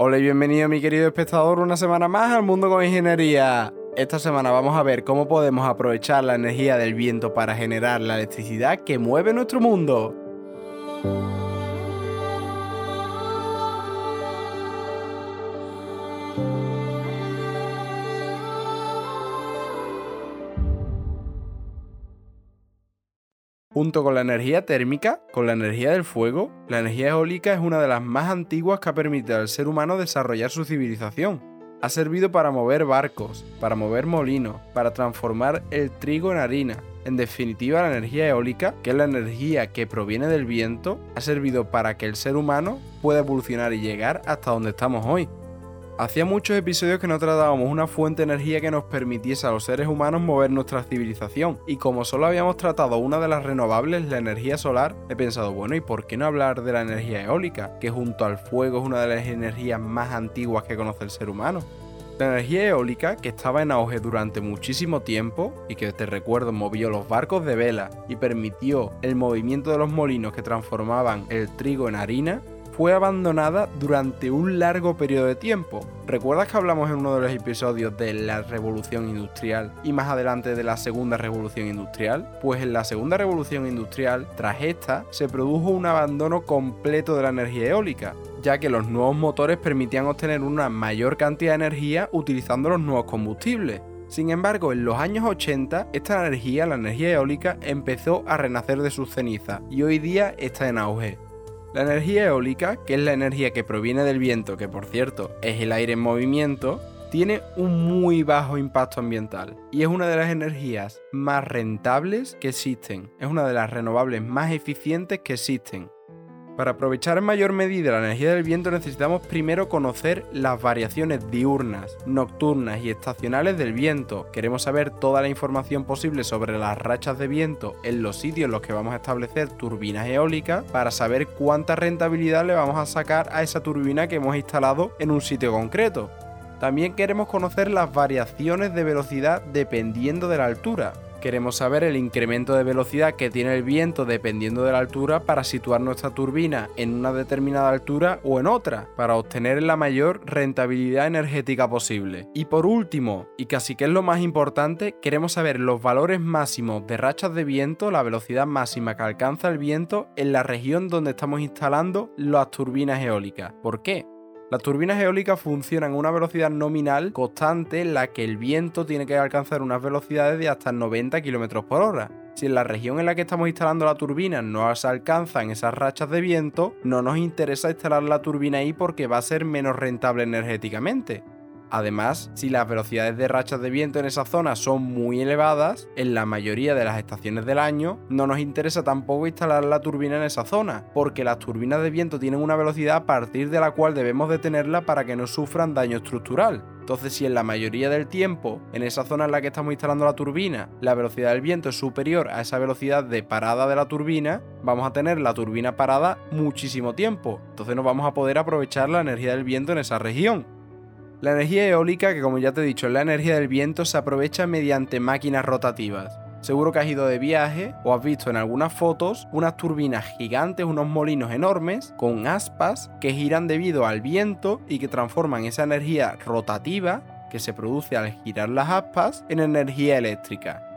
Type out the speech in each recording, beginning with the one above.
Hola y bienvenido mi querido espectador una semana más al Mundo con Ingeniería. Esta semana vamos a ver cómo podemos aprovechar la energía del viento para generar la electricidad que mueve nuestro mundo. Junto con la energía térmica, con la energía del fuego, la energía eólica es una de las más antiguas que ha permitido al ser humano desarrollar su civilización. Ha servido para mover barcos, para mover molinos, para transformar el trigo en harina. En definitiva, la energía eólica, que es la energía que proviene del viento, ha servido para que el ser humano pueda evolucionar y llegar hasta donde estamos hoy. Hacía muchos episodios que no tratábamos una fuente de energía que nos permitiese a los seres humanos mover nuestra civilización, y como solo habíamos tratado una de las renovables, la energía solar, he pensado, bueno, ¿y por qué no hablar de la energía eólica, que junto al fuego es una de las energías más antiguas que conoce el ser humano? La energía eólica, que estaba en auge durante muchísimo tiempo y que te recuerdo movió los barcos de vela y permitió el movimiento de los molinos que transformaban el trigo en harina, fue abandonada durante un largo periodo de tiempo. ¿Recuerdas que hablamos en uno de los episodios de la revolución industrial y más adelante de la segunda revolución industrial? Pues en la segunda revolución industrial, tras esta, se produjo un abandono completo de la energía eólica, ya que los nuevos motores permitían obtener una mayor cantidad de energía utilizando los nuevos combustibles. Sin embargo, en los años 80, esta energía, la energía eólica, empezó a renacer de sus cenizas y hoy día está en auge. La energía eólica, que es la energía que proviene del viento, que por cierto es el aire en movimiento, tiene un muy bajo impacto ambiental y es una de las energías más rentables que existen. Es una de las renovables más eficientes que existen. Para aprovechar en mayor medida la energía del viento necesitamos primero conocer las variaciones diurnas, nocturnas y estacionales del viento. Queremos saber toda la información posible sobre las rachas de viento en los sitios en los que vamos a establecer turbinas eólicas para saber cuánta rentabilidad le vamos a sacar a esa turbina que hemos instalado en un sitio concreto. También queremos conocer las variaciones de velocidad dependiendo de la altura. Queremos saber el incremento de velocidad que tiene el viento dependiendo de la altura para situar nuestra turbina en una determinada altura o en otra, para obtener la mayor rentabilidad energética posible. Y por último, y casi que es lo más importante, queremos saber los valores máximos de rachas de viento, la velocidad máxima que alcanza el viento en la región donde estamos instalando las turbinas eólicas. ¿Por qué? Las turbinas eólicas funcionan a una velocidad nominal constante en la que el viento tiene que alcanzar unas velocidades de hasta 90 km por hora. Si en la región en la que estamos instalando la turbina no se alcanzan esas rachas de viento, no nos interesa instalar la turbina ahí porque va a ser menos rentable energéticamente. Además, si las velocidades de rachas de viento en esa zona son muy elevadas, en la mayoría de las estaciones del año no nos interesa tampoco instalar la turbina en esa zona, porque las turbinas de viento tienen una velocidad a partir de la cual debemos detenerla para que no sufran daño estructural. Entonces, si en la mayoría del tiempo, en esa zona en la que estamos instalando la turbina, la velocidad del viento es superior a esa velocidad de parada de la turbina, vamos a tener la turbina parada muchísimo tiempo. Entonces no vamos a poder aprovechar la energía del viento en esa región. La energía eólica, que como ya te he dicho es la energía del viento, se aprovecha mediante máquinas rotativas. Seguro que has ido de viaje o has visto en algunas fotos unas turbinas gigantes, unos molinos enormes con aspas que giran debido al viento y que transforman esa energía rotativa que se produce al girar las aspas en energía eléctrica.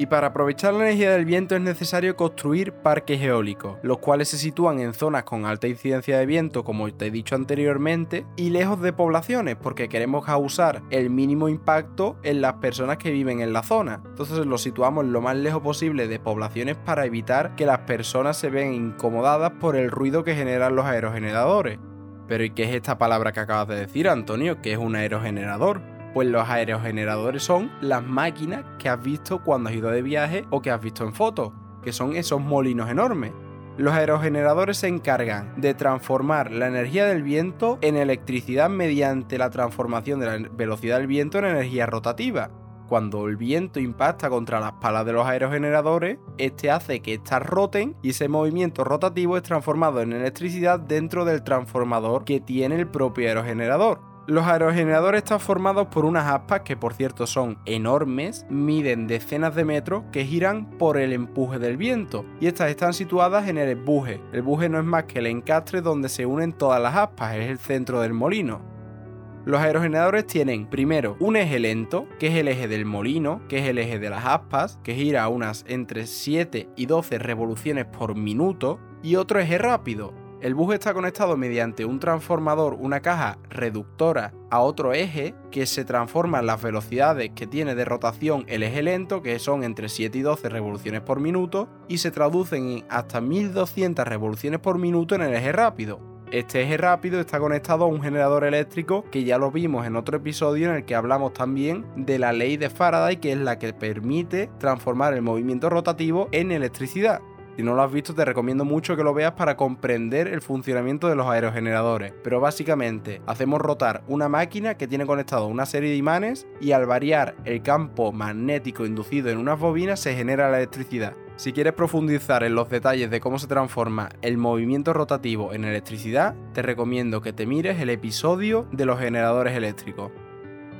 Y para aprovechar la energía del viento es necesario construir parques eólicos, los cuales se sitúan en zonas con alta incidencia de viento, como te he dicho anteriormente, y lejos de poblaciones, porque queremos causar el mínimo impacto en las personas que viven en la zona. Entonces los situamos lo más lejos posible de poblaciones para evitar que las personas se vean incomodadas por el ruido que generan los aerogeneradores. Pero ¿y qué es esta palabra que acabas de decir, Antonio? ¿Qué es un aerogenerador? Pues los aerogeneradores son las máquinas que has visto cuando has ido de viaje o que has visto en fotos, que son esos molinos enormes. Los aerogeneradores se encargan de transformar la energía del viento en electricidad mediante la transformación de la velocidad del viento en energía rotativa. Cuando el viento impacta contra las palas de los aerogeneradores, este hace que éstas roten y ese movimiento rotativo es transformado en electricidad dentro del transformador que tiene el propio aerogenerador. Los aerogeneradores están formados por unas aspas que por cierto son enormes, miden decenas de metros, que giran por el empuje del viento, y estas están situadas en el buje. El buje no es más que el encastre donde se unen todas las aspas, es el centro del molino. Los aerogeneradores tienen primero un eje lento, que es el eje del molino, que es el eje de las aspas, que gira unas entre 7 y 12 revoluciones por minuto, y otro eje rápido, el buje está conectado mediante un transformador, una caja reductora a otro eje que se transforma en las velocidades que tiene de rotación el eje lento, que son entre 7 y 12 revoluciones por minuto, y se traducen en hasta 1200 revoluciones por minuto en el eje rápido. Este eje rápido está conectado a un generador eléctrico que ya lo vimos en otro episodio en el que hablamos también de la ley de Faraday, que es la que permite transformar el movimiento rotativo en electricidad. Si no lo has visto, te recomiendo mucho que lo veas para comprender el funcionamiento de los aerogeneradores. Pero básicamente, hacemos rotar una máquina que tiene conectado una serie de imanes y al variar el campo magnético inducido en unas bobinas se genera la electricidad. Si quieres profundizar en los detalles de cómo se transforma el movimiento rotativo en electricidad, te recomiendo que te mires el episodio de los generadores eléctricos.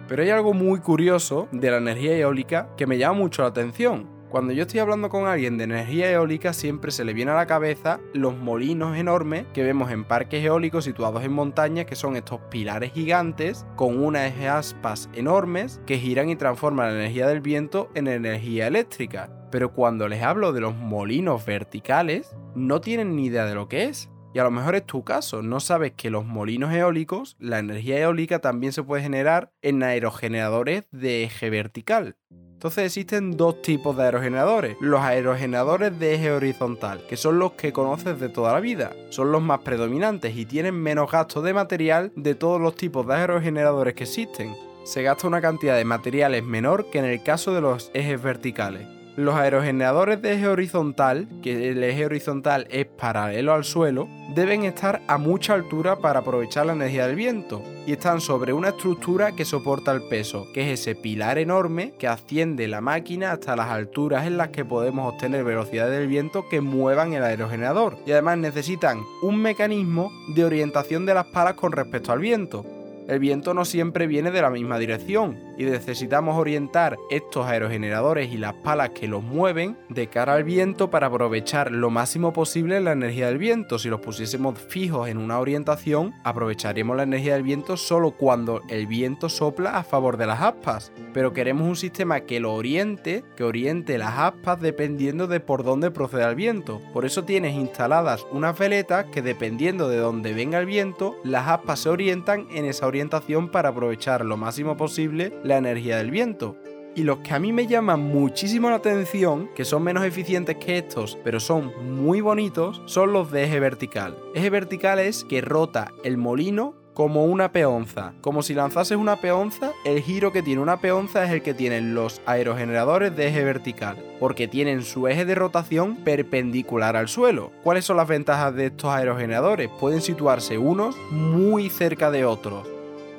Pero hay algo muy curioso de la energía eólica que me llama mucho la atención, cuando yo estoy hablando con alguien de energía eólica siempre se le viene a la cabeza los molinos enormes que vemos en parques eólicos situados en montañas que son estos pilares gigantes con unas aspas enormes que giran y transforman la energía del viento en energía eléctrica. Pero cuando les hablo de los molinos verticales no tienen ni idea de lo que es. Y a lo mejor es tu caso, no sabes que los molinos eólicos, la energía eólica también se puede generar en aerogeneradores de eje vertical. Entonces existen dos tipos de aerogeneradores. Los aerogeneradores de eje horizontal, que son los que conoces de toda la vida. Son los más predominantes y tienen menos gasto de material de todos los tipos de aerogeneradores que existen. Se gasta una cantidad de materiales menor que en el caso de los ejes verticales. Los aerogeneradores de eje horizontal, que el eje horizontal es paralelo al suelo, deben estar a mucha altura para aprovechar la energía del viento y están sobre una estructura que soporta el peso, que es ese pilar enorme que asciende la máquina hasta las alturas en las que podemos obtener velocidades del viento que muevan el aerogenerador. Y además necesitan un mecanismo de orientación de las palas con respecto al viento. El viento no siempre viene de la misma dirección y necesitamos orientar estos aerogeneradores y las palas que los mueven de cara al viento para aprovechar lo máximo posible la energía del viento. Si los pusiésemos fijos en una orientación, aprovecharíamos la energía del viento solo cuando el viento sopla a favor de las aspas. Pero queremos un sistema que lo oriente, que oriente las aspas dependiendo de por dónde proceda el viento. Por eso tienes instaladas unas veletas que dependiendo de dónde venga el viento, las aspas se orientan en esa orientación para aprovechar lo máximo posible la energía del viento. Y los que a mí me llaman muchísimo la atención, que son menos eficientes que estos, pero son muy bonitos, son los de eje vertical. Eje vertical es que rota el molino como una peonza. Como si lanzases una peonza, el giro que tiene una peonza es el que tienen los aerogeneradores de eje vertical, porque tienen su eje de rotación perpendicular al suelo. ¿Cuáles son las ventajas de estos aerogeneradores? Pueden situarse unos muy cerca de otros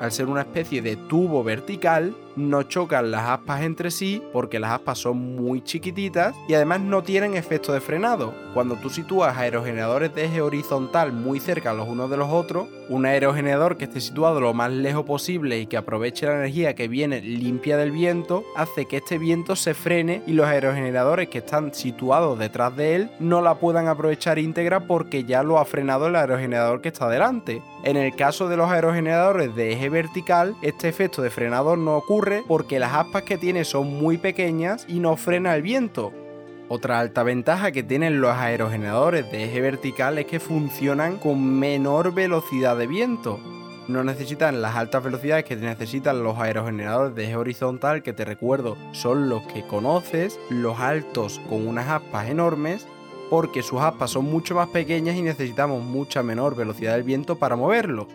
al ser una especie de tubo vertical, no chocan las aspas entre sí porque las aspas son muy chiquititas y además no tienen efecto de frenado. Cuando tú sitúas aerogeneradores de eje horizontal muy cerca los unos de los otros, un aerogenerador que esté situado lo más lejos posible y que aproveche la energía que viene limpia del viento, hace que este viento se frene y los aerogeneradores que están situados detrás de él no la puedan aprovechar íntegra porque ya lo ha frenado el aerogenerador que está delante. En el caso de los aerogeneradores de eje vertical, este efecto de frenado no porque las aspas que tiene son muy pequeñas y no frena el viento. Otra alta ventaja que tienen los aerogeneradores de eje vertical es que funcionan con menor velocidad de viento. No necesitan las altas velocidades que necesitan los aerogeneradores de eje horizontal, que te recuerdo son los que conoces, los altos con unas aspas enormes, porque sus aspas son mucho más pequeñas y necesitamos mucha menor velocidad del viento para moverlo.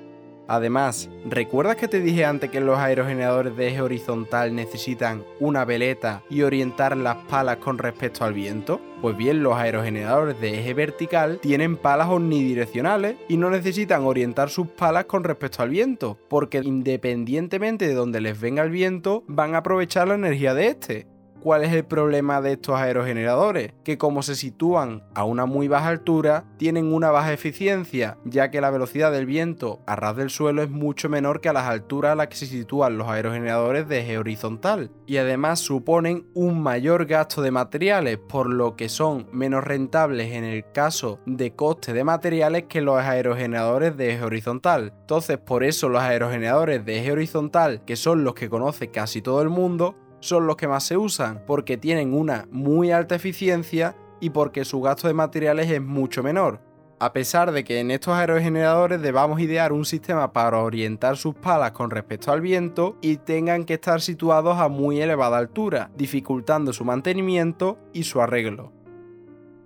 Además, ¿recuerdas que te dije antes que los aerogeneradores de eje horizontal necesitan una veleta y orientar las palas con respecto al viento? Pues bien, los aerogeneradores de eje vertical tienen palas omnidireccionales y no necesitan orientar sus palas con respecto al viento, porque independientemente de donde les venga el viento, van a aprovechar la energía de este. ¿Cuál es el problema de estos aerogeneradores? Que como se sitúan a una muy baja altura, tienen una baja eficiencia, ya que la velocidad del viento a ras del suelo es mucho menor que a las alturas a las que se sitúan los aerogeneradores de eje horizontal. Y además suponen un mayor gasto de materiales, por lo que son menos rentables en el caso de coste de materiales que los aerogeneradores de eje horizontal. Entonces, por eso los aerogeneradores de eje horizontal, que son los que conoce casi todo el mundo, son los que más se usan porque tienen una muy alta eficiencia y porque su gasto de materiales es mucho menor. A pesar de que en estos aerogeneradores debamos idear un sistema para orientar sus palas con respecto al viento y tengan que estar situados a muy elevada altura, dificultando su mantenimiento y su arreglo.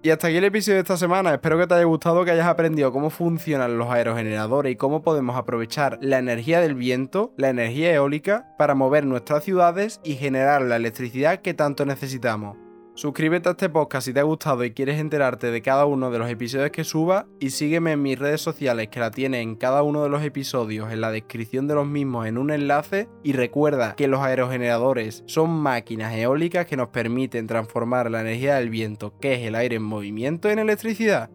Y hasta aquí el episodio de esta semana. Espero que te haya gustado, que hayas aprendido cómo funcionan los aerogeneradores y cómo podemos aprovechar la energía del viento, la energía eólica, para mover nuestras ciudades y generar la electricidad que tanto necesitamos. Suscríbete a este podcast si te ha gustado y quieres enterarte de cada uno de los episodios que suba y sígueme en mis redes sociales que la tienes en cada uno de los episodios en la descripción de los mismos en un enlace y recuerda que los aerogeneradores son máquinas eólicas que nos permiten transformar la energía del viento, que es el aire en movimiento, en electricidad.